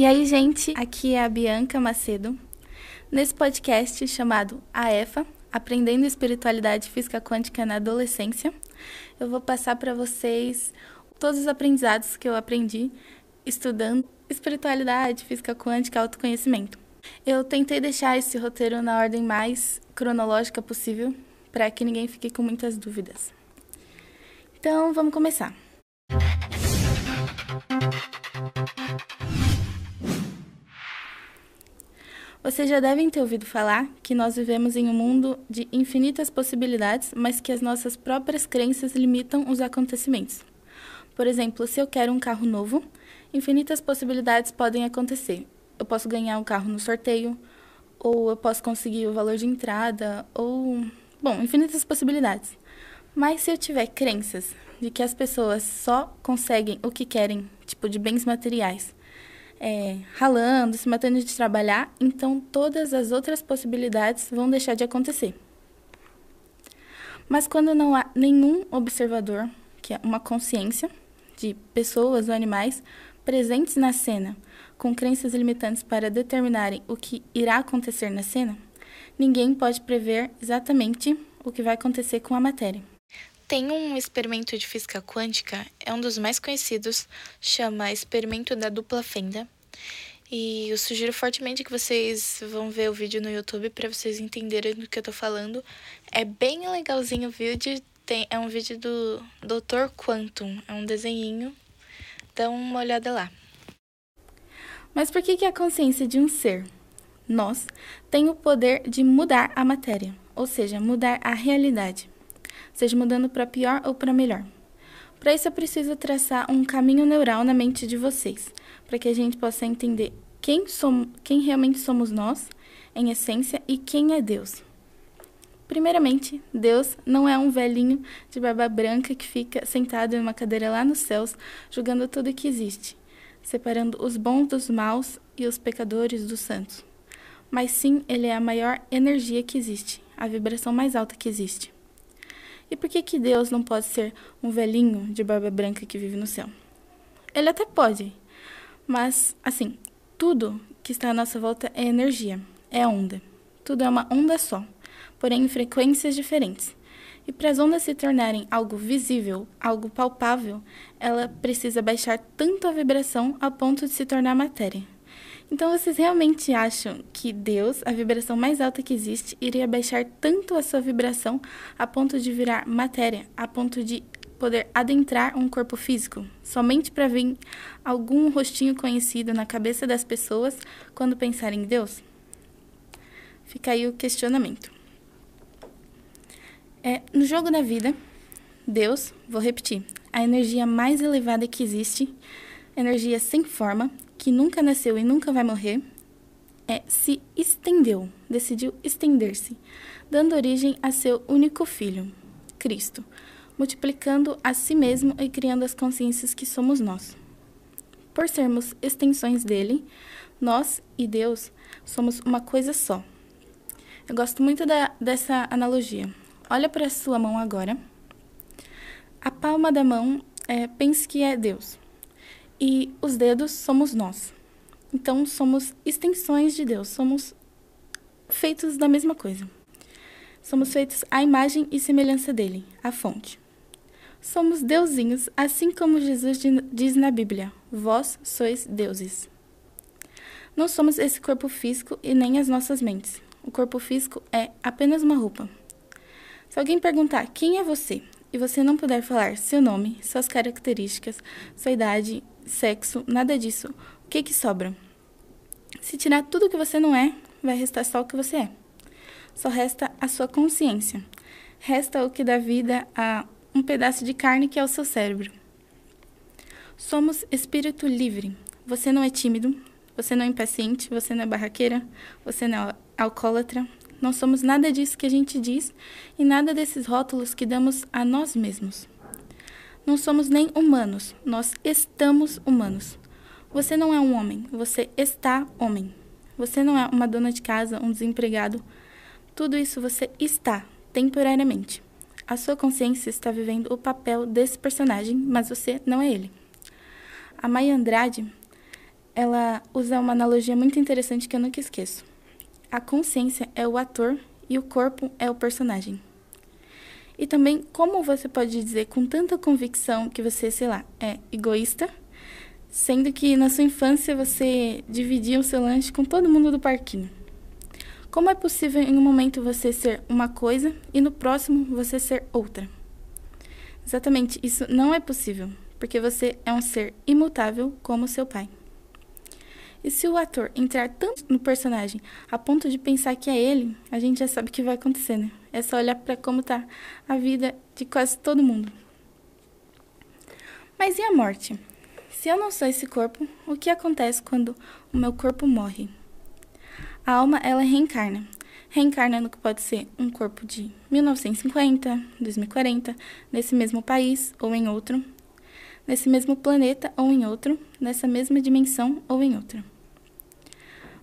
E aí, gente, aqui é a Bianca Macedo. Nesse podcast chamado AEFA, Aprendendo Espiritualidade Física Quântica na Adolescência, eu vou passar para vocês todos os aprendizados que eu aprendi estudando espiritualidade, física quântica, autoconhecimento. Eu tentei deixar esse roteiro na ordem mais cronológica possível, para que ninguém fique com muitas dúvidas. Então, vamos começar. Vocês já devem ter ouvido falar que nós vivemos em um mundo de infinitas possibilidades, mas que as nossas próprias crenças limitam os acontecimentos. Por exemplo, se eu quero um carro novo, infinitas possibilidades podem acontecer. Eu posso ganhar um carro no sorteio, ou eu posso conseguir o valor de entrada, ou. Bom, infinitas possibilidades. Mas se eu tiver crenças de que as pessoas só conseguem o que querem, tipo de bens materiais, é, ralando, se matando de trabalhar, então todas as outras possibilidades vão deixar de acontecer. Mas quando não há nenhum observador, que é uma consciência de pessoas ou animais presentes na cena, com crenças limitantes para determinarem o que irá acontecer na cena, ninguém pode prever exatamente o que vai acontecer com a matéria. Tem um experimento de física quântica, é um dos mais conhecidos, chama experimento da dupla fenda. E eu sugiro fortemente que vocês vão ver o vídeo no YouTube para vocês entenderem do que eu tô falando. É bem legalzinho o vídeo, tem, é um vídeo do Dr. Quantum, é um desenhinho. Dá uma olhada lá. Mas por que, que a consciência de um ser, nós, tem o poder de mudar a matéria, ou seja, mudar a realidade? seja mudando para pior ou para melhor. Para isso, eu preciso traçar um caminho neural na mente de vocês, para que a gente possa entender quem, somos, quem realmente somos nós, em essência, e quem é Deus. Primeiramente, Deus não é um velhinho de barba branca que fica sentado em uma cadeira lá nos céus, julgando tudo que existe, separando os bons dos maus e os pecadores dos santos. Mas sim, ele é a maior energia que existe, a vibração mais alta que existe. E por que, que Deus não pode ser um velhinho de barba branca que vive no céu? Ele até pode, mas, assim, tudo que está à nossa volta é energia, é onda. Tudo é uma onda só, porém em frequências diferentes. E para as ondas se tornarem algo visível, algo palpável, ela precisa baixar tanto a vibração a ponto de se tornar matéria. Então vocês realmente acham que Deus, a vibração mais alta que existe, iria baixar tanto a sua vibração a ponto de virar matéria, a ponto de poder adentrar um corpo físico, somente para vir algum rostinho conhecido na cabeça das pessoas quando pensarem em Deus? Fica aí o questionamento. É, no jogo da vida, Deus, vou repetir, a energia mais elevada que existe, energia sem forma, que nunca nasceu e nunca vai morrer, é, se estendeu, decidiu estender-se, dando origem a seu único filho, Cristo, multiplicando a si mesmo e criando as consciências que somos nós. Por sermos extensões dele, nós e Deus somos uma coisa só. Eu gosto muito da, dessa analogia. Olha para a sua mão agora. A palma da mão, é, pense que é Deus e os dedos somos nós. Então somos extensões de Deus, somos feitos da mesma coisa. Somos feitos à imagem e semelhança dele, a fonte. Somos deusinhos, assim como Jesus diz na Bíblia: Vós sois deuses. Não somos esse corpo físico e nem as nossas mentes. O corpo físico é apenas uma roupa. Se alguém perguntar quem é você e você não puder falar seu nome, suas características, sua idade, sexo, nada disso, o que que sobra? Se tirar tudo que você não é, vai restar só o que você é. Só resta a sua consciência. Resta o que dá vida a um pedaço de carne que é o seu cérebro. Somos espírito livre. Você não é tímido, você não é impaciente, você não é barraqueira, você não é alcoólatra. Não somos nada disso que a gente diz e nada desses rótulos que damos a nós mesmos. Não somos nem humanos, nós estamos humanos. Você não é um homem, você está homem. Você não é uma dona de casa, um desempregado. Tudo isso você está, temporariamente. A sua consciência está vivendo o papel desse personagem, mas você não é ele. A Maya Andrade, ela usa uma analogia muito interessante que eu nunca esqueço. A consciência é o ator e o corpo é o personagem. E também como você pode dizer com tanta convicção que você, sei lá, é egoísta, sendo que na sua infância você dividia o seu lanche com todo mundo do parquinho. Como é possível em um momento você ser uma coisa e no próximo você ser outra? Exatamente, isso não é possível, porque você é um ser imutável como seu pai. E se o ator entrar tanto no personagem a ponto de pensar que é ele, a gente já sabe o que vai acontecer, né? É só olhar para como tá a vida de quase todo mundo. Mas e a morte? Se eu não sou esse corpo, o que acontece quando o meu corpo morre? A alma, ela reencarna. Reencarna no que pode ser um corpo de 1950, 2040, nesse mesmo país ou em outro, nesse mesmo planeta ou em outro, nessa mesma dimensão ou em outra.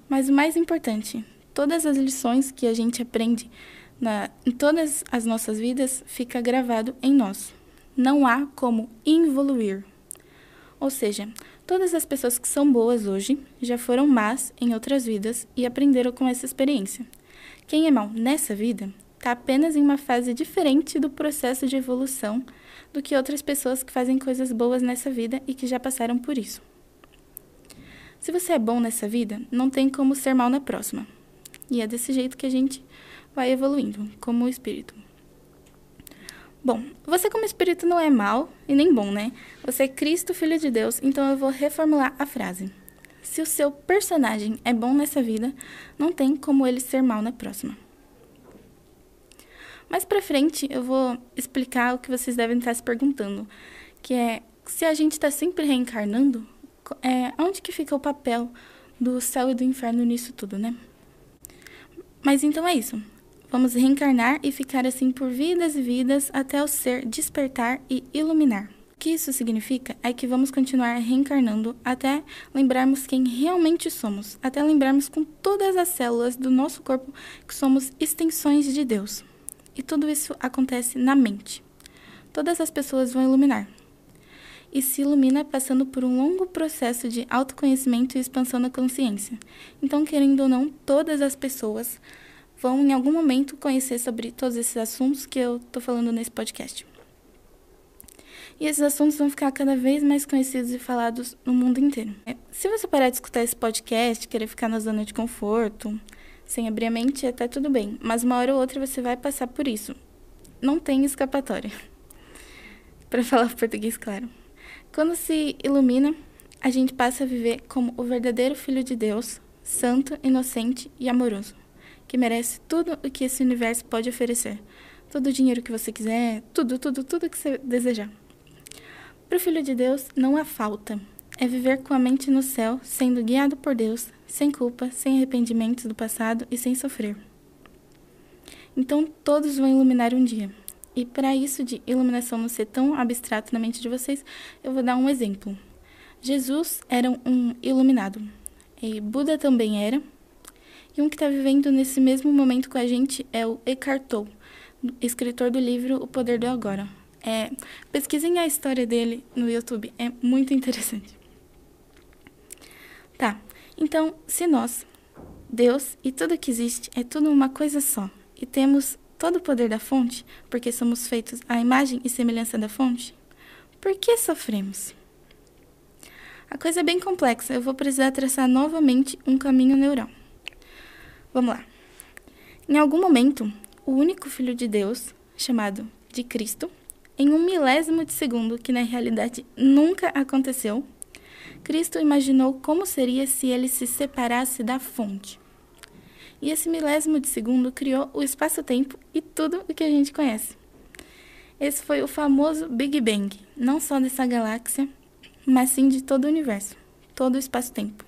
Mas o mais importante, todas as lições que a gente aprende na, em todas as nossas vidas fica gravado em nós. Não há como involuir. Ou seja, todas as pessoas que são boas hoje já foram más em outras vidas e aprenderam com essa experiência. Quem é mal nessa vida está apenas em uma fase diferente do processo de evolução do que outras pessoas que fazem coisas boas nessa vida e que já passaram por isso. Se você é bom nessa vida, não tem como ser mal na próxima. E é desse jeito que a gente vai evoluindo, como espírito. Bom, você como espírito não é mal e nem bom, né? Você é Cristo, Filho de Deus, então eu vou reformular a frase. Se o seu personagem é bom nessa vida, não tem como ele ser mal na próxima. Mais pra frente, eu vou explicar o que vocês devem estar se perguntando, que é se a gente está sempre reencarnando, é, onde que fica o papel do céu e do inferno nisso tudo, né? Mas então é isso. Vamos reencarnar e ficar assim por vidas e vidas até o ser despertar e iluminar. O que isso significa é que vamos continuar reencarnando até lembrarmos quem realmente somos, até lembrarmos com todas as células do nosso corpo que somos extensões de Deus. E tudo isso acontece na mente. Todas as pessoas vão iluminar. E se ilumina passando por um longo processo de autoconhecimento e expansão da consciência. Então, querendo ou não, todas as pessoas vão em algum momento conhecer sobre todos esses assuntos que eu estou falando nesse podcast. E esses assuntos vão ficar cada vez mais conhecidos e falados no mundo inteiro. Se você parar de escutar esse podcast, querer ficar na zona de conforto, sem abrir a mente, até tudo bem. Mas uma hora ou outra você vai passar por isso. Não tem escapatória. Para falar português claro. Quando se ilumina, a gente passa a viver como o verdadeiro Filho de Deus, santo, inocente e amoroso, que merece tudo o que esse universo pode oferecer. Todo o dinheiro que você quiser, tudo, tudo, tudo que você desejar. Para o Filho de Deus não há falta. É viver com a mente no céu, sendo guiado por Deus, sem culpa, sem arrependimentos do passado e sem sofrer. Então todos vão iluminar um dia. E para isso de iluminação não ser tão abstrato na mente de vocês, eu vou dar um exemplo. Jesus era um iluminado. E Buda também era. E um que está vivendo nesse mesmo momento com a gente é o Eckhart Tolle, escritor do livro O Poder do Agora. É, pesquisem a história dele no YouTube, é muito interessante. Tá, então, se nós, Deus e tudo que existe é tudo uma coisa só, e temos todo o poder da fonte, porque somos feitos à imagem e semelhança da fonte, por que sofremos? A coisa é bem complexa, eu vou precisar traçar novamente um caminho neural. Vamos lá. Em algum momento, o único Filho de Deus, chamado de Cristo, em um milésimo de segundo, que na realidade nunca aconteceu, Cristo imaginou como seria se ele se separasse da fonte. E esse milésimo de segundo criou o espaço-tempo e tudo o que a gente conhece. Esse foi o famoso Big Bang, não só dessa galáxia, mas sim de todo o universo, todo o espaço-tempo.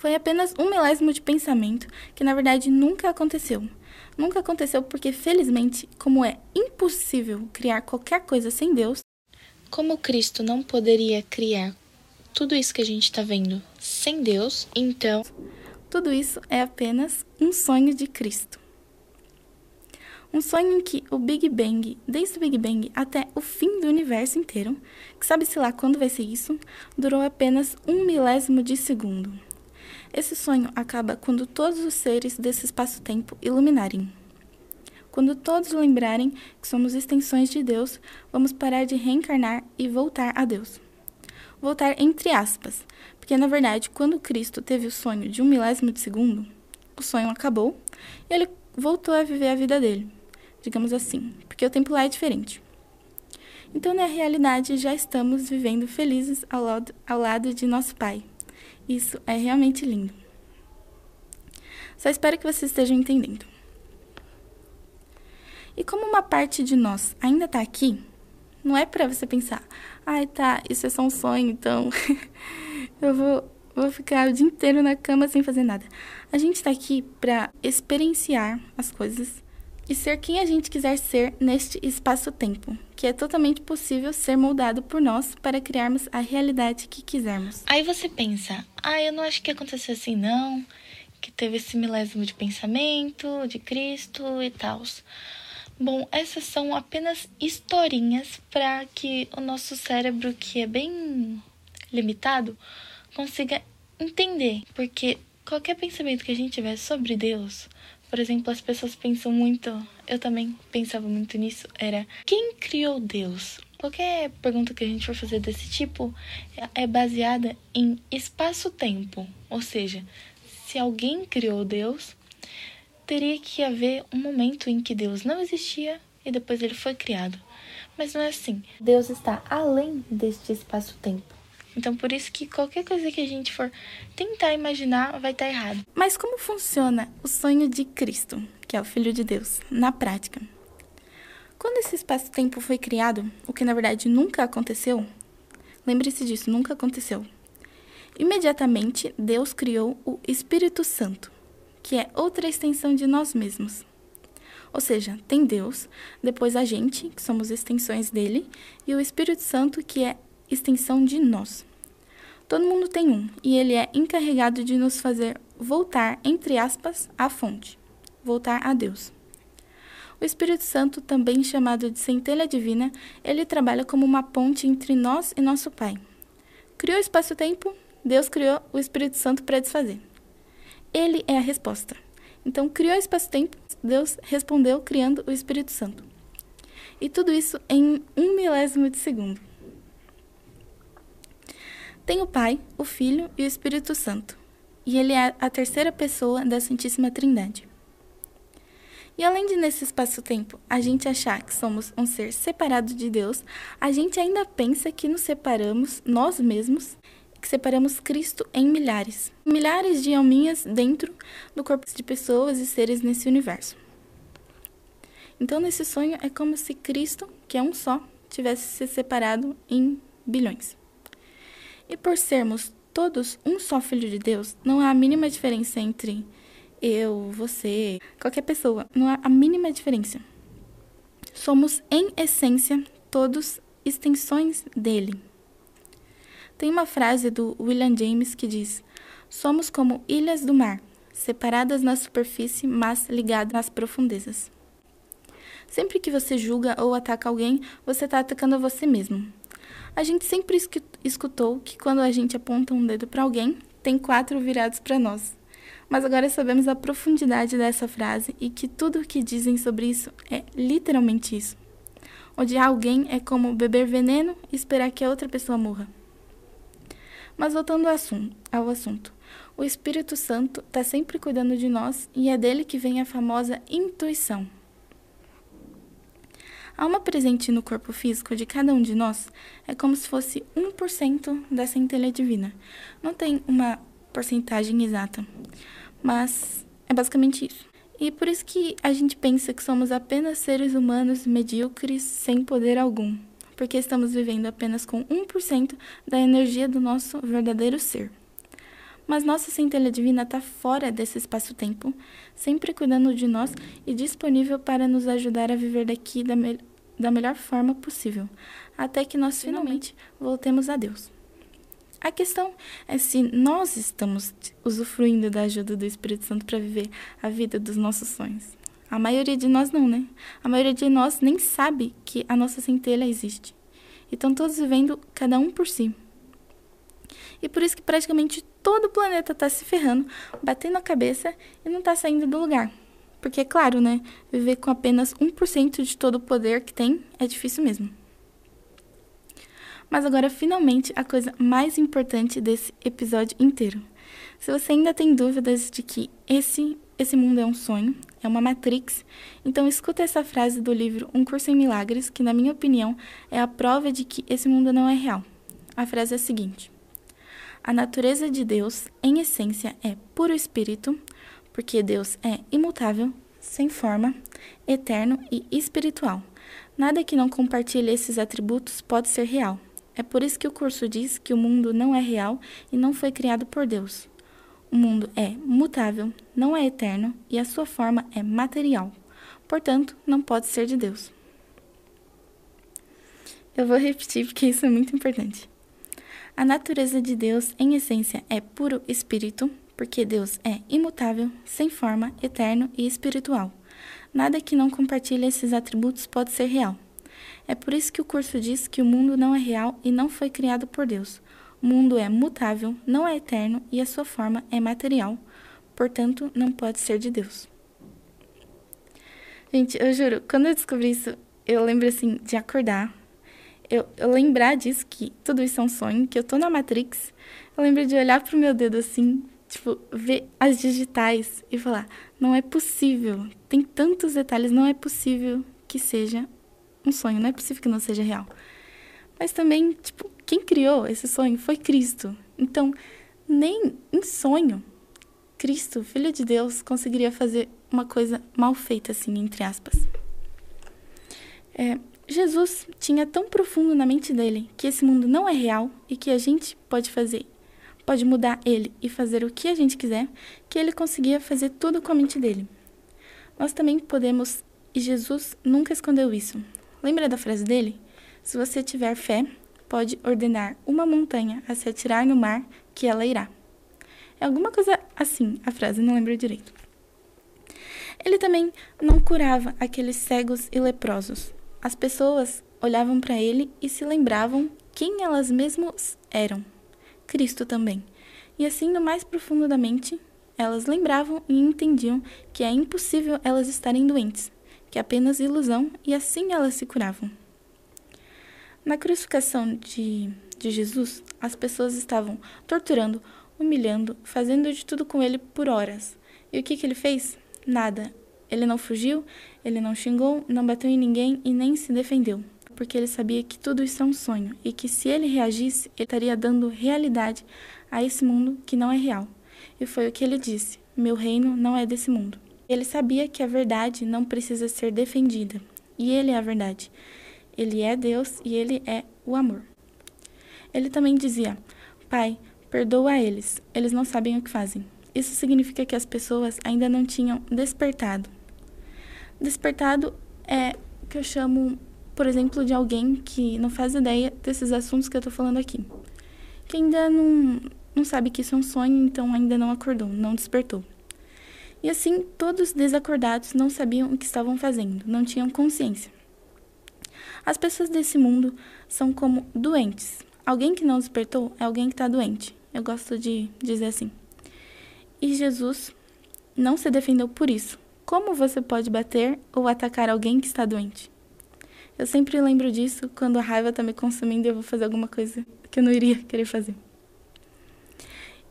Foi apenas um milésimo de pensamento que na verdade nunca aconteceu. Nunca aconteceu porque, felizmente, como é impossível criar qualquer coisa sem Deus, como Cristo não poderia criar tudo isso que a gente está vendo sem Deus, então tudo isso é apenas um sonho de Cristo. Um sonho em que o Big Bang, desde o Big Bang até o fim do universo inteiro, que sabe-se lá quando vai ser isso, durou apenas um milésimo de segundo. Esse sonho acaba quando todos os seres desse espaço-tempo iluminarem. Quando todos lembrarem que somos extensões de Deus, vamos parar de reencarnar e voltar a Deus. Voltar entre aspas, porque na verdade, quando Cristo teve o sonho de um milésimo de segundo, o sonho acabou e ele voltou a viver a vida dele digamos assim, porque o tempo lá é diferente. Então, na realidade, já estamos vivendo felizes ao lado, ao lado de nosso Pai. Isso é realmente lindo. Só espero que vocês estejam entendendo. E como uma parte de nós ainda está aqui, não é para você pensar, ai tá, isso é só um sonho, então eu vou, vou ficar o dia inteiro na cama sem fazer nada. A gente está aqui para experienciar as coisas e ser quem a gente quiser ser neste espaço-tempo, que é totalmente possível ser moldado por nós para criarmos a realidade que quisermos. Aí você pensa, ah, eu não acho que aconteceu assim não, que teve esse milésimo de pensamento, de Cristo e tal. Bom, essas são apenas historinhas para que o nosso cérebro, que é bem limitado, consiga entender, porque qualquer pensamento que a gente tiver sobre Deus, por exemplo, as pessoas pensam muito, eu também pensava muito nisso, era quem criou Deus? Qualquer pergunta que a gente for fazer desse tipo é baseada em espaço-tempo, ou seja, se alguém criou Deus, teria que haver um momento em que Deus não existia e depois ele foi criado. Mas não é assim. Deus está além deste espaço-tempo. Então, por isso que qualquer coisa que a gente for tentar imaginar vai estar errado. Mas como funciona o sonho de Cristo, que é o Filho de Deus, na prática? Quando esse espaço-tempo foi criado, o que na verdade nunca aconteceu, lembre-se disso, nunca aconteceu. Imediatamente, Deus criou o Espírito Santo, que é outra extensão de nós mesmos. Ou seja, tem Deus, depois a gente, que somos extensões dele, e o Espírito Santo, que é extensão de nós. Todo mundo tem um, e ele é encarregado de nos fazer voltar, entre aspas, à fonte, voltar a Deus. O Espírito Santo, também chamado de centelha divina, ele trabalha como uma ponte entre nós e nosso Pai. Criou o espaço-tempo, Deus criou o Espírito Santo para desfazer. Ele é a resposta. Então, criou o espaço-tempo, Deus respondeu criando o Espírito Santo. E tudo isso em um milésimo de segundo. Tem o Pai, o Filho e o Espírito Santo, e ele é a terceira pessoa da Santíssima Trindade. E além de nesse espaço-tempo a gente achar que somos um ser separado de Deus, a gente ainda pensa que nos separamos nós mesmos, que separamos Cristo em milhares, milhares de alminhas dentro do corpo de pessoas e seres nesse universo. Então, nesse sonho é como se Cristo, que é um só, tivesse se separado em bilhões. E por sermos todos um só filho de Deus, não há a mínima diferença entre eu, você, qualquer pessoa. Não há a mínima diferença. Somos, em essência, todos extensões dele. Tem uma frase do William James que diz: Somos como ilhas do mar, separadas na superfície, mas ligadas nas profundezas. Sempre que você julga ou ataca alguém, você está atacando a você mesmo. A gente sempre escutou que quando a gente aponta um dedo para alguém, tem quatro virados para nós. Mas agora sabemos a profundidade dessa frase e que tudo o que dizem sobre isso é literalmente isso. Odiar alguém é como beber veneno e esperar que a outra pessoa morra. Mas voltando ao assunto, ao assunto o Espírito Santo está sempre cuidando de nós e é dele que vem a famosa intuição. Alma presente no corpo físico de cada um de nós é como se fosse 1% da centelha divina. Não tem uma porcentagem exata, mas é basicamente isso. E por isso que a gente pensa que somos apenas seres humanos medíocres sem poder algum, porque estamos vivendo apenas com 1% da energia do nosso verdadeiro ser. Mas nossa centelha divina está fora desse espaço-tempo, sempre cuidando de nós e disponível para nos ajudar a viver daqui da, me da melhor forma possível, até que nós finalmente voltemos a Deus. A questão é se nós estamos usufruindo da ajuda do Espírito Santo para viver a vida dos nossos sonhos. A maioria de nós não, né? A maioria de nós nem sabe que a nossa centelha existe. Estão todos vivendo cada um por si. E por isso que praticamente todo o planeta está se ferrando, batendo a cabeça e não está saindo do lugar. Porque, é claro, né? Viver com apenas 1% de todo o poder que tem é difícil mesmo. Mas agora, finalmente, a coisa mais importante desse episódio inteiro. Se você ainda tem dúvidas de que esse, esse mundo é um sonho, é uma matrix, então escuta essa frase do livro Um Curso em Milagres, que, na minha opinião, é a prova de que esse mundo não é real. A frase é a seguinte: A natureza de Deus, em essência, é puro espírito, porque Deus é imutável, sem forma, eterno e espiritual. Nada que não compartilhe esses atributos pode ser real. É por isso que o curso diz que o mundo não é real e não foi criado por Deus. O mundo é mutável, não é eterno e a sua forma é material. Portanto, não pode ser de Deus. Eu vou repetir porque isso é muito importante. A natureza de Deus, em essência, é puro espírito, porque Deus é imutável, sem forma, eterno e espiritual. Nada que não compartilhe esses atributos pode ser real. É por isso que o curso diz que o mundo não é real e não foi criado por Deus. O mundo é mutável, não é eterno e a sua forma é material, portanto, não pode ser de Deus. Gente, eu juro, quando eu descobri isso, eu lembro assim de acordar, eu, eu lembrar disso, que tudo isso é um sonho, que eu tô na Matrix, eu lembro de olhar pro meu dedo assim, tipo, ver as digitais e falar: não é possível, tem tantos detalhes, não é possível que seja um sonho, não é possível que não seja real. Mas também, tipo, quem criou esse sonho foi Cristo. Então, nem em sonho, Cristo, Filho de Deus, conseguiria fazer uma coisa mal feita, assim, entre aspas. É, Jesus tinha tão profundo na mente dele que esse mundo não é real e que a gente pode fazer pode mudar ele e fazer o que a gente quiser, que ele conseguia fazer tudo com a mente dele. Nós também podemos, e Jesus nunca escondeu isso. Lembra da frase dele? Se você tiver fé, pode ordenar uma montanha a se atirar no mar, que ela irá. É alguma coisa assim a frase, não lembro direito. Ele também não curava aqueles cegos e leprosos. As pessoas olhavam para ele e se lembravam quem elas mesmas eram. Cristo também. E assim, no mais profundo da mente, elas lembravam e entendiam que é impossível elas estarem doentes, que é apenas ilusão, e assim elas se curavam. Na crucificação de, de Jesus, as pessoas estavam torturando, humilhando, fazendo de tudo com ele por horas. E o que, que ele fez? Nada. Ele não fugiu, ele não xingou, não bateu em ninguém e nem se defendeu porque ele sabia que tudo isso é um sonho e que se ele reagisse, ele estaria dando realidade a esse mundo que não é real. E foi o que ele disse: Meu reino não é desse mundo. Ele sabia que a verdade não precisa ser defendida, e ele é a verdade. Ele é Deus e ele é o amor. Ele também dizia: Pai, perdoa eles, eles não sabem o que fazem. Isso significa que as pessoas ainda não tinham despertado. Despertado é o que eu chamo por exemplo, de alguém que não faz ideia desses assuntos que eu estou falando aqui. Que ainda não, não sabe que isso é um sonho, então ainda não acordou, não despertou. E assim, todos desacordados não sabiam o que estavam fazendo, não tinham consciência. As pessoas desse mundo são como doentes. Alguém que não despertou é alguém que está doente. Eu gosto de dizer assim. E Jesus não se defendeu por isso. Como você pode bater ou atacar alguém que está doente? Eu sempre lembro disso quando a raiva tá me consumindo e eu vou fazer alguma coisa que eu não iria querer fazer.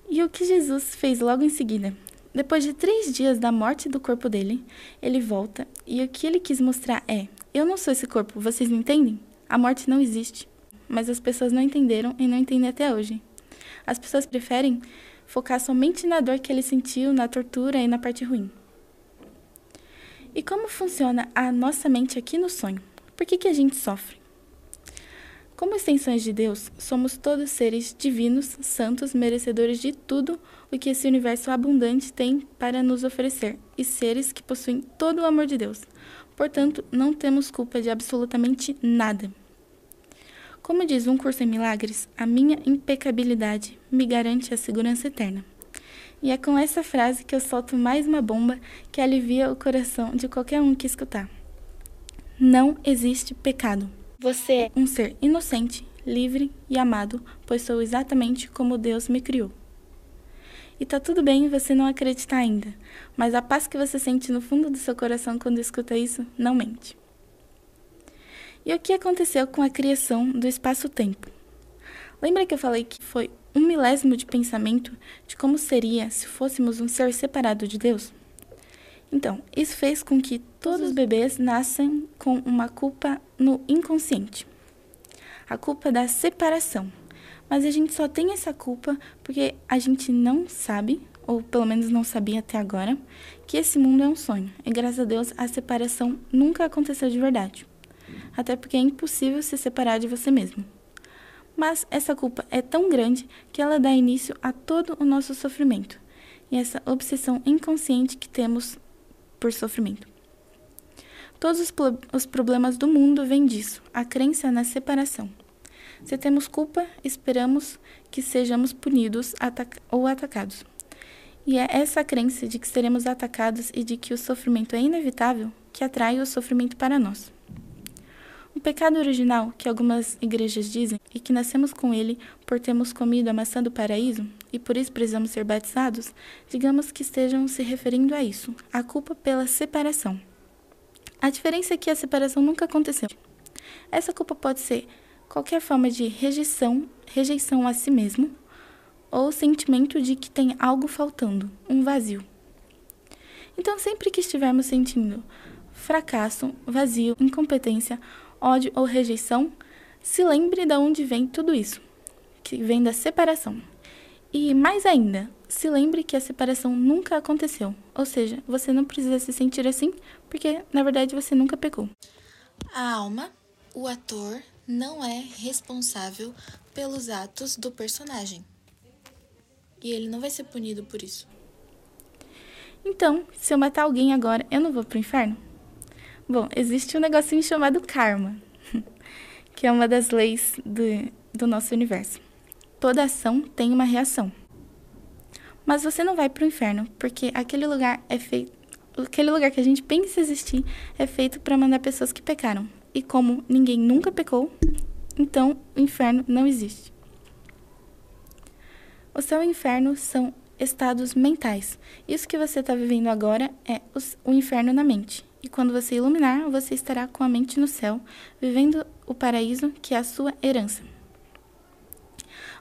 E o que Jesus fez logo em seguida? Depois de três dias da morte do corpo dele, ele volta e o que ele quis mostrar é: eu não sou esse corpo, vocês entendem? A morte não existe. Mas as pessoas não entenderam e não entendem até hoje. As pessoas preferem focar somente na dor que ele sentiu, na tortura e na parte ruim. E como funciona a nossa mente aqui no sonho? Por que, que a gente sofre? Como extensões de Deus, somos todos seres divinos, santos, merecedores de tudo o que esse universo abundante tem para nos oferecer, e seres que possuem todo o amor de Deus. Portanto, não temos culpa de absolutamente nada. Como diz um curso em milagres, a minha impecabilidade me garante a segurança eterna. E é com essa frase que eu solto mais uma bomba que alivia o coração de qualquer um que escutar. Não existe pecado. Você é um ser inocente, livre e amado, pois sou exatamente como Deus me criou. E tá tudo bem você não acreditar ainda, mas a paz que você sente no fundo do seu coração quando escuta isso não mente. E o que aconteceu com a criação do espaço-tempo? Lembra que eu falei que foi um milésimo de pensamento de como seria se fôssemos um ser separado de Deus? Então, isso fez com que todos os bebês nasçam com uma culpa no inconsciente. A culpa da separação. Mas a gente só tem essa culpa porque a gente não sabe, ou pelo menos não sabia até agora, que esse mundo é um sonho. E graças a Deus a separação nunca aconteceu de verdade. Até porque é impossível se separar de você mesmo. Mas essa culpa é tão grande que ela dá início a todo o nosso sofrimento e essa obsessão inconsciente que temos por sofrimento. Todos os, os problemas do mundo vêm disso, a crença na separação. Se temos culpa, esperamos que sejamos punidos ou atacados. E é essa crença de que seremos atacados e de que o sofrimento é inevitável que atrai o sofrimento para nós. O pecado original, que algumas igrejas dizem, e que nascemos com ele por termos comido a maçã do paraíso, e por isso precisamos ser batizados, digamos que estejam se referindo a isso, a culpa pela separação. A diferença é que a separação nunca aconteceu. Essa culpa pode ser qualquer forma de rejeição, rejeição a si mesmo, ou sentimento de que tem algo faltando, um vazio. Então, sempre que estivermos sentindo fracasso, vazio, incompetência ódio ou rejeição, se lembre de onde vem tudo isso, que vem da separação. E mais ainda, se lembre que a separação nunca aconteceu, ou seja, você não precisa se sentir assim, porque na verdade você nunca pecou. A alma, o ator, não é responsável pelos atos do personagem. E ele não vai ser punido por isso. Então, se eu matar alguém agora, eu não vou pro inferno? Bom, existe um negocinho chamado karma, que é uma das leis do, do nosso universo. Toda ação tem uma reação. Mas você não vai para o inferno, porque aquele lugar é feito. Aquele lugar que a gente pensa existir é feito para mandar pessoas que pecaram. E como ninguém nunca pecou, então o inferno não existe. O céu e o inferno são estados mentais. Isso que você está vivendo agora é o inferno na mente. E quando você iluminar, você estará com a mente no céu, vivendo o paraíso que é a sua herança.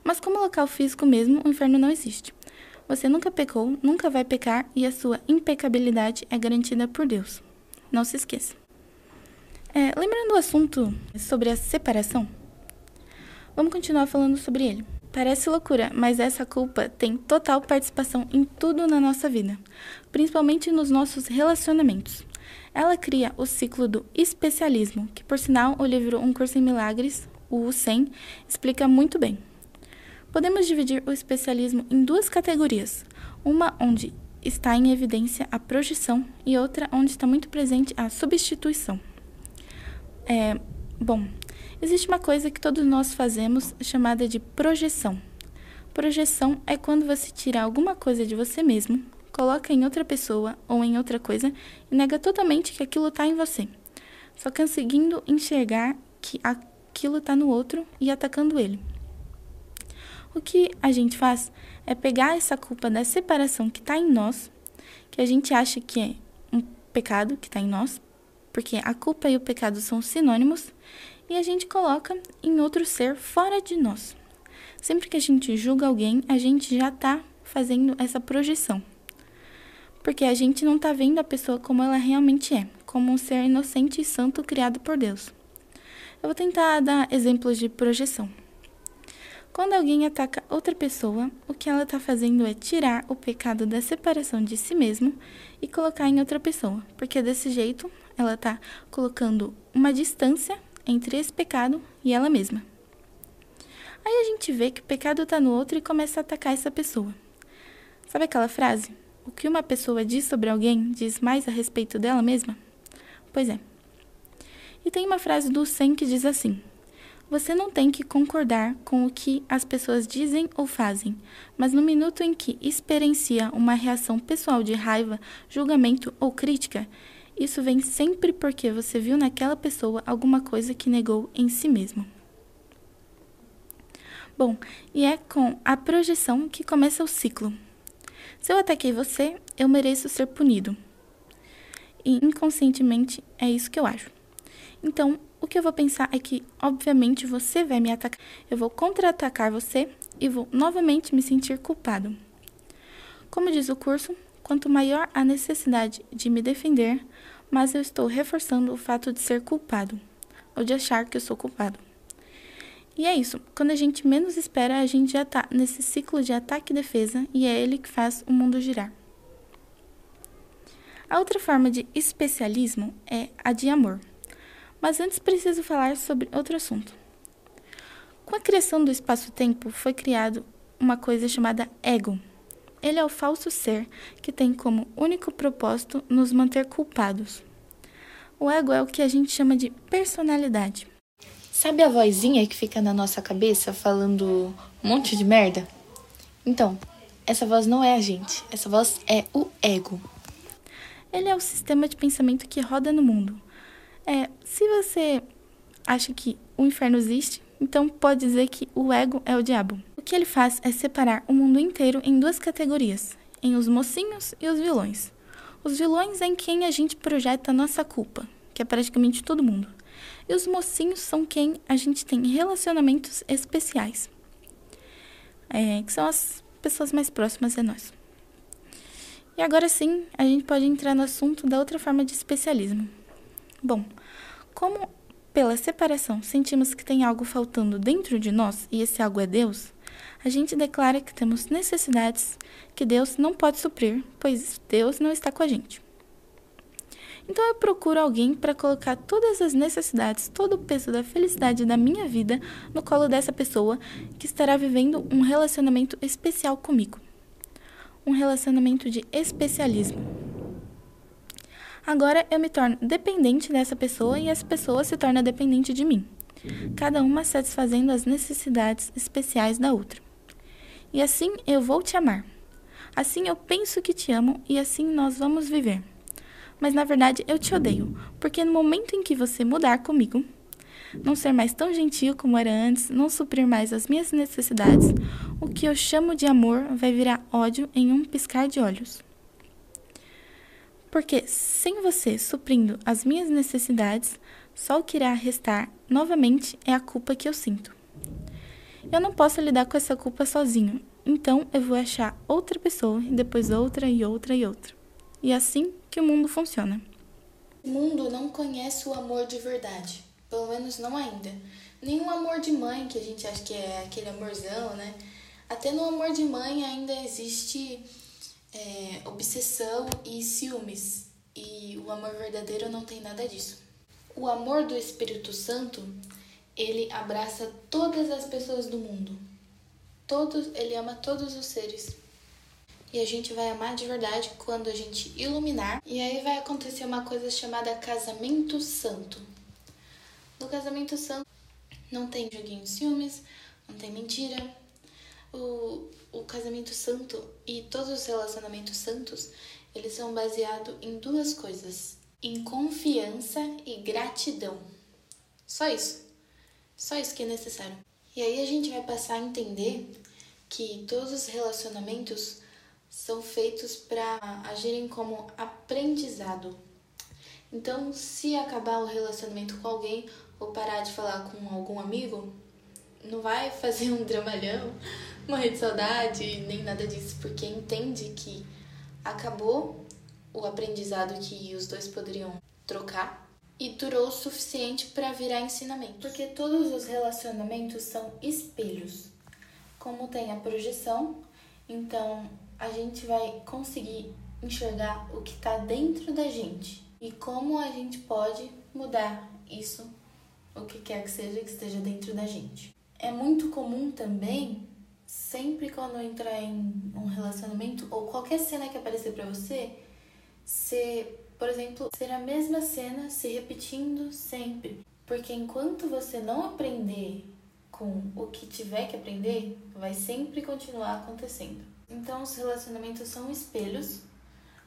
Mas como local físico mesmo, o inferno não existe. Você nunca pecou, nunca vai pecar e a sua impecabilidade é garantida por Deus. Não se esqueça. É, lembrando o assunto sobre a separação, vamos continuar falando sobre ele. Parece loucura, mas essa culpa tem total participação em tudo na nossa vida, principalmente nos nossos relacionamentos. Ela cria o ciclo do especialismo, que por sinal o livro Um Curso em Milagres, o U100, explica muito bem. Podemos dividir o especialismo em duas categorias: uma onde está em evidência a projeção e outra onde está muito presente a substituição. É, bom, existe uma coisa que todos nós fazemos chamada de projeção. Projeção é quando você tira alguma coisa de você mesmo coloca em outra pessoa ou em outra coisa e nega totalmente que aquilo está em você, só conseguindo enxergar que aquilo está no outro e atacando ele. O que a gente faz é pegar essa culpa da separação que está em nós, que a gente acha que é um pecado que está em nós, porque a culpa e o pecado são sinônimos, e a gente coloca em outro ser fora de nós. Sempre que a gente julga alguém, a gente já está fazendo essa projeção porque a gente não está vendo a pessoa como ela realmente é, como um ser inocente e santo criado por Deus. Eu vou tentar dar exemplos de projeção. Quando alguém ataca outra pessoa, o que ela está fazendo é tirar o pecado da separação de si mesmo e colocar em outra pessoa, porque desse jeito ela está colocando uma distância entre esse pecado e ela mesma. Aí a gente vê que o pecado está no outro e começa a atacar essa pessoa. Sabe aquela frase? O que uma pessoa diz sobre alguém diz mais a respeito dela mesma? Pois é. E tem uma frase do Sen que diz assim: Você não tem que concordar com o que as pessoas dizem ou fazem, mas no minuto em que experiencia uma reação pessoal de raiva, julgamento ou crítica, isso vem sempre porque você viu naquela pessoa alguma coisa que negou em si mesmo. Bom, e é com a projeção que começa o ciclo. Se eu ataquei você, eu mereço ser punido. E inconscientemente é isso que eu acho. Então, o que eu vou pensar é que, obviamente, você vai me atacar. Eu vou contra-atacar você e vou novamente me sentir culpado. Como diz o curso, quanto maior a necessidade de me defender, mais eu estou reforçando o fato de ser culpado, ou de achar que eu sou culpado. E é isso, quando a gente menos espera, a gente já está nesse ciclo de ataque e defesa, e é ele que faz o mundo girar. A outra forma de especialismo é a de amor. Mas antes preciso falar sobre outro assunto. Com a criação do espaço-tempo, foi criado uma coisa chamada ego. Ele é o falso ser que tem como único propósito nos manter culpados. O ego é o que a gente chama de personalidade. Sabe a vozinha que fica na nossa cabeça falando um monte de merda? Então, essa voz não é a gente, essa voz é o ego. Ele é o sistema de pensamento que roda no mundo é, se você acha que o inferno existe, então pode dizer que o ego é o diabo. O que ele faz é separar o mundo inteiro em duas categorias, em os mocinhos e os vilões. Os vilões é em quem a gente projeta a nossa culpa, que é praticamente todo mundo. E os mocinhos são quem a gente tem relacionamentos especiais, é, que são as pessoas mais próximas a nós. E agora sim, a gente pode entrar no assunto da outra forma de especialismo. Bom, como pela separação sentimos que tem algo faltando dentro de nós e esse algo é Deus, a gente declara que temos necessidades que Deus não pode suprir, pois Deus não está com a gente. Então eu procuro alguém para colocar todas as necessidades, todo o peso da felicidade da minha vida no colo dessa pessoa que estará vivendo um relacionamento especial comigo. Um relacionamento de especialismo. Agora eu me torno dependente dessa pessoa e essa pessoa se torna dependente de mim, cada uma satisfazendo as necessidades especiais da outra. E assim eu vou te amar. Assim eu penso que te amo e assim nós vamos viver. Mas na verdade eu te odeio, porque no momento em que você mudar comigo, não ser mais tão gentil como era antes, não suprir mais as minhas necessidades, o que eu chamo de amor vai virar ódio em um piscar de olhos. Porque sem você suprindo as minhas necessidades, só o que irá restar novamente é a culpa que eu sinto. Eu não posso lidar com essa culpa sozinho, então eu vou achar outra pessoa e depois outra e outra e outra. E é assim que o mundo funciona. O mundo não conhece o amor de verdade, pelo menos não ainda. Nenhum amor de mãe que a gente acha que é aquele amorzão, né? Até no amor de mãe ainda existe é, obsessão e ciúmes. E o amor verdadeiro não tem nada disso. O amor do Espírito Santo, ele abraça todas as pessoas do mundo. Todos, ele ama todos os seres. E a gente vai amar de verdade quando a gente iluminar. E aí vai acontecer uma coisa chamada casamento santo. No casamento santo não tem joguinho de ciúmes, não tem mentira, o, o casamento santo e todos os relacionamentos santos, eles são baseados em duas coisas: em confiança e gratidão. Só isso. Só isso que é necessário. E aí a gente vai passar a entender que todos os relacionamentos são feitos para agirem como aprendizado. Então, se acabar o relacionamento com alguém ou parar de falar com algum amigo, não vai fazer um dramalhão, morrer de saudade, nem nada disso, porque entende que acabou o aprendizado que os dois poderiam trocar e durou o suficiente para virar ensinamento. Porque todos os relacionamentos são espelhos. Como tem a projeção, então a gente vai conseguir enxergar o que está dentro da gente e como a gente pode mudar isso, o que quer que seja que esteja dentro da gente. É muito comum também sempre quando entrar em um relacionamento ou qualquer cena que aparecer para você, ser, por exemplo, ser a mesma cena se repetindo sempre. Porque enquanto você não aprender com o que tiver que aprender, vai sempre continuar acontecendo. Então, os relacionamentos são espelhos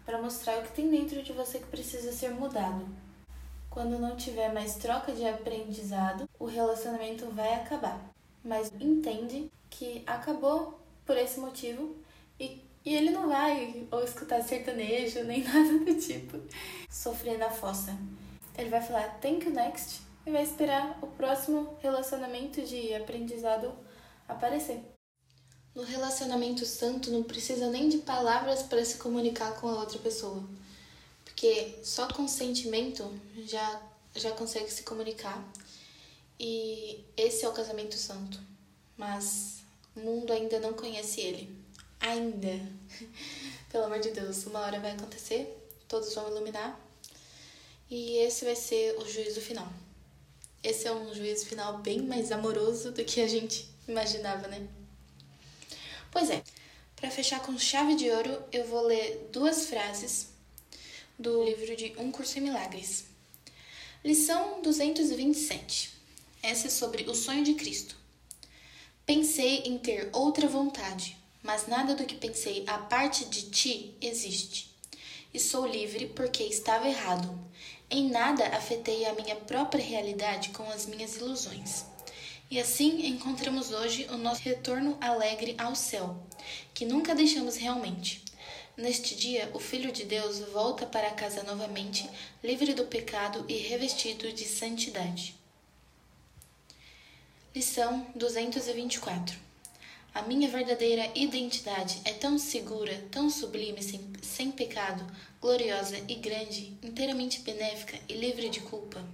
para mostrar o que tem dentro de você que precisa ser mudado. Quando não tiver mais troca de aprendizado, o relacionamento vai acabar. Mas entende que acabou por esse motivo e, e ele não vai ou escutar sertanejo nem nada do tipo, sofrer na fossa. Ele vai falar thank you next e vai esperar o próximo relacionamento de aprendizado aparecer. No relacionamento santo não precisa nem de palavras para se comunicar com a outra pessoa, porque só com sentimento já já consegue se comunicar. E esse é o casamento santo. Mas o mundo ainda não conhece ele. Ainda. Pelo amor de Deus, uma hora vai acontecer, todos vão iluminar. E esse vai ser o juízo final. Esse é um juízo final bem mais amoroso do que a gente imaginava, né? Pois é, para fechar com chave de ouro, eu vou ler duas frases do livro de Um Curso em Milagres. Lição 227. Essa é sobre o sonho de Cristo. Pensei em ter outra vontade, mas nada do que pensei a parte de ti existe. E sou livre porque estava errado. Em nada afetei a minha própria realidade com as minhas ilusões. E assim encontramos hoje o nosso retorno alegre ao céu, que nunca deixamos realmente. Neste dia, o Filho de Deus volta para casa novamente, livre do pecado e revestido de santidade. Lição 224 A minha verdadeira identidade é tão segura, tão sublime, sem, sem pecado, gloriosa e grande, inteiramente benéfica e livre de culpa.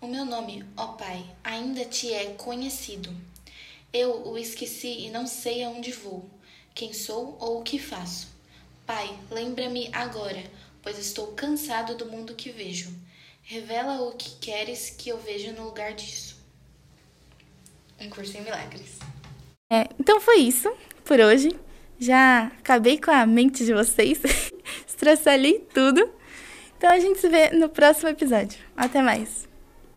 O meu nome, ó Pai, ainda te é conhecido. Eu o esqueci e não sei aonde vou, quem sou ou o que faço. Pai, lembra-me agora, pois estou cansado do mundo que vejo. Revela o que queres que eu veja no lugar disso um curso em milagres. É, então foi isso por hoje. Já acabei com a mente de vocês, estraçalhei tudo. Então a gente se vê no próximo episódio. Até mais.